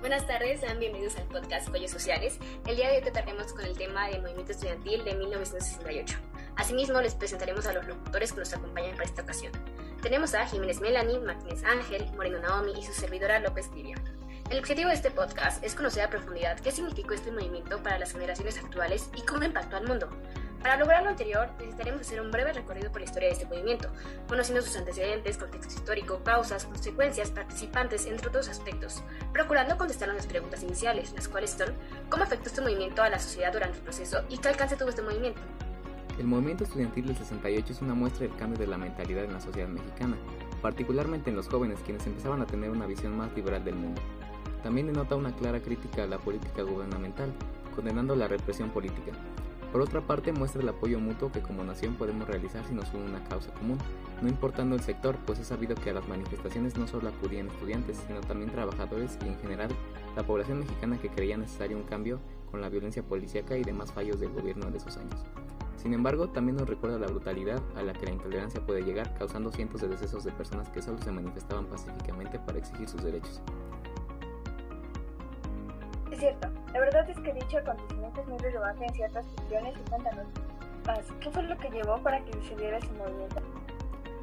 Buenas tardes, sean bienvenidos al podcast Cuellos Sociales. El día de hoy trataremos con el tema del movimiento estudiantil de 1968. Asimismo, les presentaremos a los locutores que nos acompañan para esta ocasión. Tenemos a Jiménez Melanie, Martínez Ángel, Moreno Naomi y su servidora López Tibia. El objetivo de este podcast es conocer a profundidad qué significó este movimiento para las generaciones actuales y cómo impactó al mundo. Para lograr lo anterior, necesitaremos hacer un breve recorrido por la historia de este movimiento, conociendo sus antecedentes, contexto histórico, causas, consecuencias, participantes, entre otros aspectos, procurando contestar las preguntas iniciales, las cuales son ¿cómo afectó este movimiento a la sociedad durante el proceso y qué alcance tuvo este movimiento? El movimiento estudiantil del 68 es una muestra del cambio de la mentalidad en la sociedad mexicana, particularmente en los jóvenes quienes empezaban a tener una visión más liberal del mundo. También denota una clara crítica a la política gubernamental, condenando la represión política, por otra parte, muestra el apoyo mutuo que como nación podemos realizar si nos une una causa común, no importando el sector, pues es sabido que a las manifestaciones no solo acudían estudiantes, sino también trabajadores y en general la población mexicana que creía necesario un cambio con la violencia policíaca y demás fallos del gobierno de esos años. Sin embargo, también nos recuerda la brutalidad a la que la intolerancia puede llegar, causando cientos de decesos de personas que solo se manifestaban pacíficamente para exigir sus derechos. Cierto, la verdad es que dicho acontecimiento es muy relevante en ciertas cuestiones y cuéntanos más, ¿qué fue lo que llevó para que se diera ese movimiento?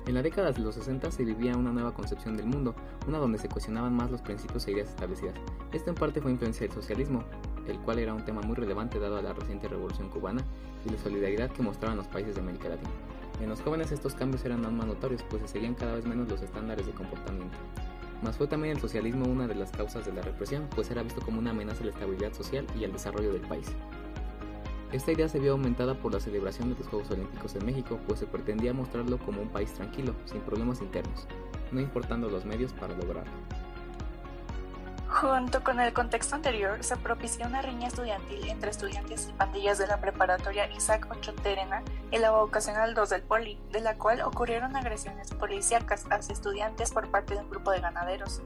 En la década de los 60 se vivía una nueva concepción del mundo, una donde se cuestionaban más los principios e ideas establecidas. Esto en parte fue influencia del socialismo, el cual era un tema muy relevante dado a la reciente revolución cubana y la solidaridad que mostraban los países de América Latina. En los jóvenes estos cambios eran aún más notorios, pues se seguían cada vez menos los estándares de comportamiento. Mas fue también el socialismo una de las causas de la represión, pues era visto como una amenaza a la estabilidad social y al desarrollo del país. Esta idea se vio aumentada por la celebración de los Juegos Olímpicos en México, pues se pretendía mostrarlo como un país tranquilo, sin problemas internos, no importando los medios para lograrlo. Junto con el contexto anterior, se propició una riña estudiantil entre estudiantes y pandillas de la preparatoria Isaac Ocho Terena y la vocacional 2 del Poli, de la cual ocurrieron agresiones policíacas hacia estudiantes por parte de un grupo de ganaderos.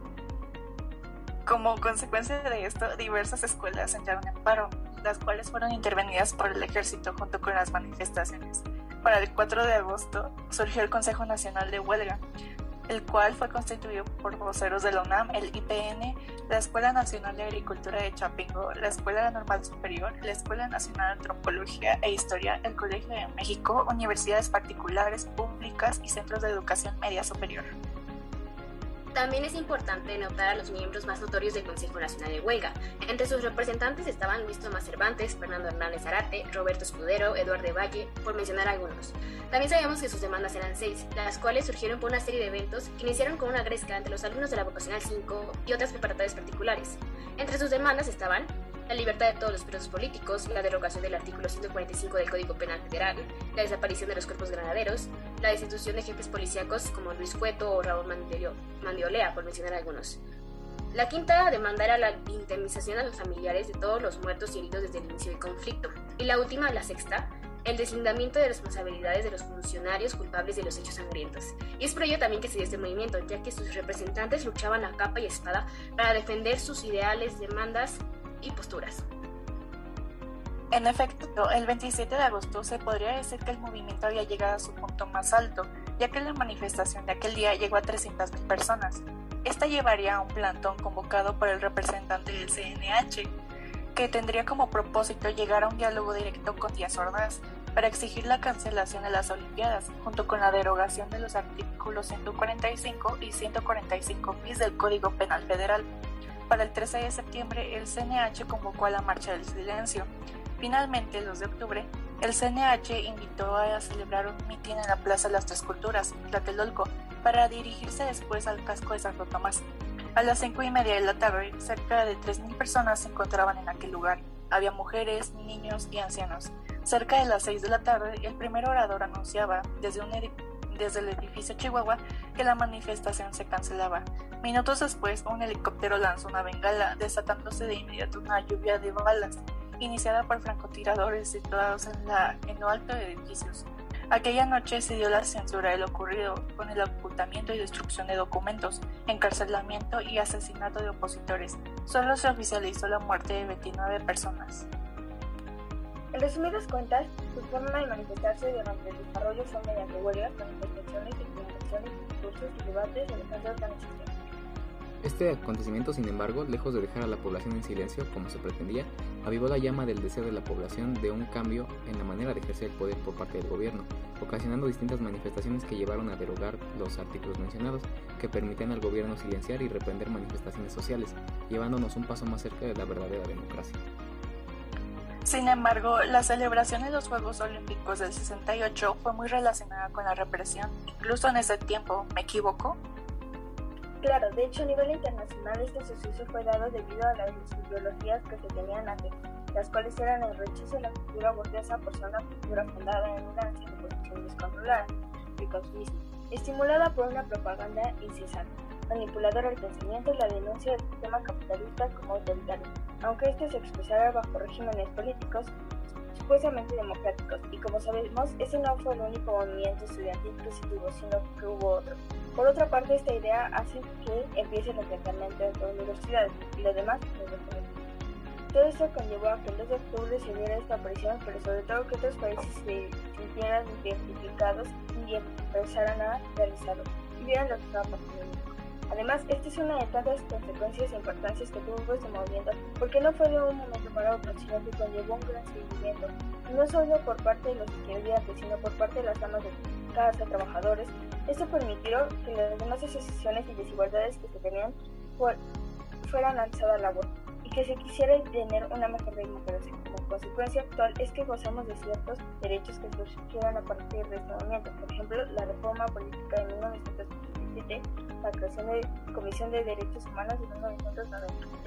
Como consecuencia de esto, diversas escuelas entraron en paro, las cuales fueron intervenidas por el ejército junto con las manifestaciones. Para el 4 de agosto surgió el Consejo Nacional de Huelga, el cual fue constituido por voceros de la UNAM, el IPN, la Escuela Nacional de Agricultura de Chapingo, la Escuela Normal Superior, la Escuela Nacional de Antropología e Historia, el Colegio de México, universidades particulares, públicas y centros de educación media superior. También es importante notar a los miembros más notorios del Consejo Nacional de Huelga. Entre sus representantes estaban Luis Tomás Cervantes, Fernando Hernández Arate, Roberto Escudero, Eduardo Valle, por mencionar algunos. También sabemos que sus demandas eran seis, las cuales surgieron por una serie de eventos que iniciaron con una gresca entre los alumnos de la Vocacional 5 y otras preparatorias particulares. Entre sus demandas estaban la libertad de todos los presos políticos, la derogación del artículo 145 del Código Penal Federal, la desaparición de los cuerpos granaderos, la destitución de jefes policíacos como Luis Cueto o Raúl Mandiolea, por mencionar algunos. La quinta demanda era la indemnización a los familiares de todos los muertos y heridos desde el inicio del conflicto. Y la última, la sexta, el deslindamiento de responsabilidades de los funcionarios culpables de los hechos sangrientos. Y es por ello también que se dio este movimiento, ya que sus representantes luchaban a capa y espada para defender sus ideales, demandas y posturas. En efecto, el 27 de agosto se podría decir que el movimiento había llegado a su punto más alto, ya que la manifestación de aquel día llegó a 300.000 personas. Esta llevaría a un plantón convocado por el representante del CNH, que tendría como propósito llegar a un diálogo directo con Díaz Ordaz para exigir la cancelación de las Olimpiadas, junto con la derogación de los artículos 145 y 145 bis del Código Penal Federal. Para el 13 de septiembre, el CNH convocó a la Marcha del Silencio. Finalmente, el 2 de octubre, el CNH invitó a celebrar un mitin en la Plaza de las Tres Culturas, Tlatelolco, para dirigirse después al casco de Santo Tomás. A las cinco y media de la tarde, cerca de 3.000 personas se encontraban en aquel lugar. Había mujeres, niños y ancianos. Cerca de las 6 de la tarde, el primer orador anunciaba, desde un edificio desde el edificio Chihuahua que la manifestación se cancelaba. Minutos después, un helicóptero lanzó una bengala, desatándose de inmediato una lluvia de balas, iniciada por francotiradores situados en, en lo alto de edificios. Aquella noche se dio la censura de lo ocurrido, con el ocultamiento y destrucción de documentos, encarcelamiento y asesinato de opositores. Solo se oficializó la muerte de 29 personas. En resumidas cuentas, su forma de manifestarse durante el desarrollo fue mediante huelgas, manifestaciones, implementaciones, discursos y debates de defensa organización. Este acontecimiento, sin embargo, lejos de dejar a la población en silencio, como se pretendía, avivó la llama del deseo de la población de un cambio en la manera de ejercer el poder por parte del gobierno, ocasionando distintas manifestaciones que llevaron a derogar los artículos mencionados, que permitían al gobierno silenciar y reprender manifestaciones sociales, llevándonos un paso más cerca de la verdadera democracia. Sin embargo, la celebración de los Juegos Olímpicos del 68 fue muy relacionada con la represión, incluso en ese tiempo, ¿me equivoco? Claro, de hecho a nivel internacional este suceso fue dado debido a las ideologías que se tenían antes, las cuales eran el rechazo de la cultura burguesa por ser una cultura fundada en una posición descontrolada, el estimulada por una propaganda incesante, manipuladora del pensamiento y la denuncia del sistema capitalista como autoritario, aunque este se expresara bajo regímenes políticos supuestamente democráticos, y como sabemos, ese no fue el único movimiento estudiantil tuvo, sino que hubo otro. Por otra parte, esta idea hace que empiece el enfrentamiento entre universidades y lo demás no Todo esto conllevó a que el 2 de octubre se diera esta presión, pero sobre todo que otros países se sintieran identificados y empezaran a realizarlo y vieran lo que estaba pasando. Además, esta es una de tantas consecuencias e importancias que tuvo este movimiento, porque no fue de un momento para otro, sino que conllevó un gran seguimiento, no solo por parte de los estudiantes, sino por parte de las damas de casa, trabajadores, esto permitió que las demás asociaciones y desigualdades que se tenían fueran alzadas a la voz y que se quisiera tener una mejor democracia. Como consecuencia actual es que gozamos de ciertos derechos que surgieron a partir de este momento, por ejemplo, la reforma política de 1977, la creación de Comisión de Derechos Humanos de 1990.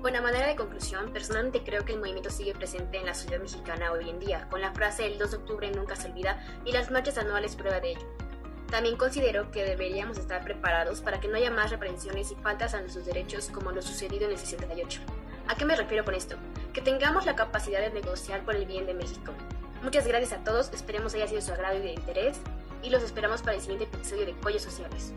Bueno, manera de conclusión, personalmente creo que el movimiento sigue presente en la sociedad mexicana hoy en día, con la frase el 2 de octubre nunca se olvida y las marchas anuales prueba de ello. También considero que deberíamos estar preparados para que no haya más reprensiones y faltas a nuestros derechos como lo sucedido en el 68. ¿A qué me refiero con esto? Que tengamos la capacidad de negociar por el bien de México. Muchas gracias a todos, esperemos haya sido su agrado y de interés y los esperamos para el siguiente episodio de Collos Sociales.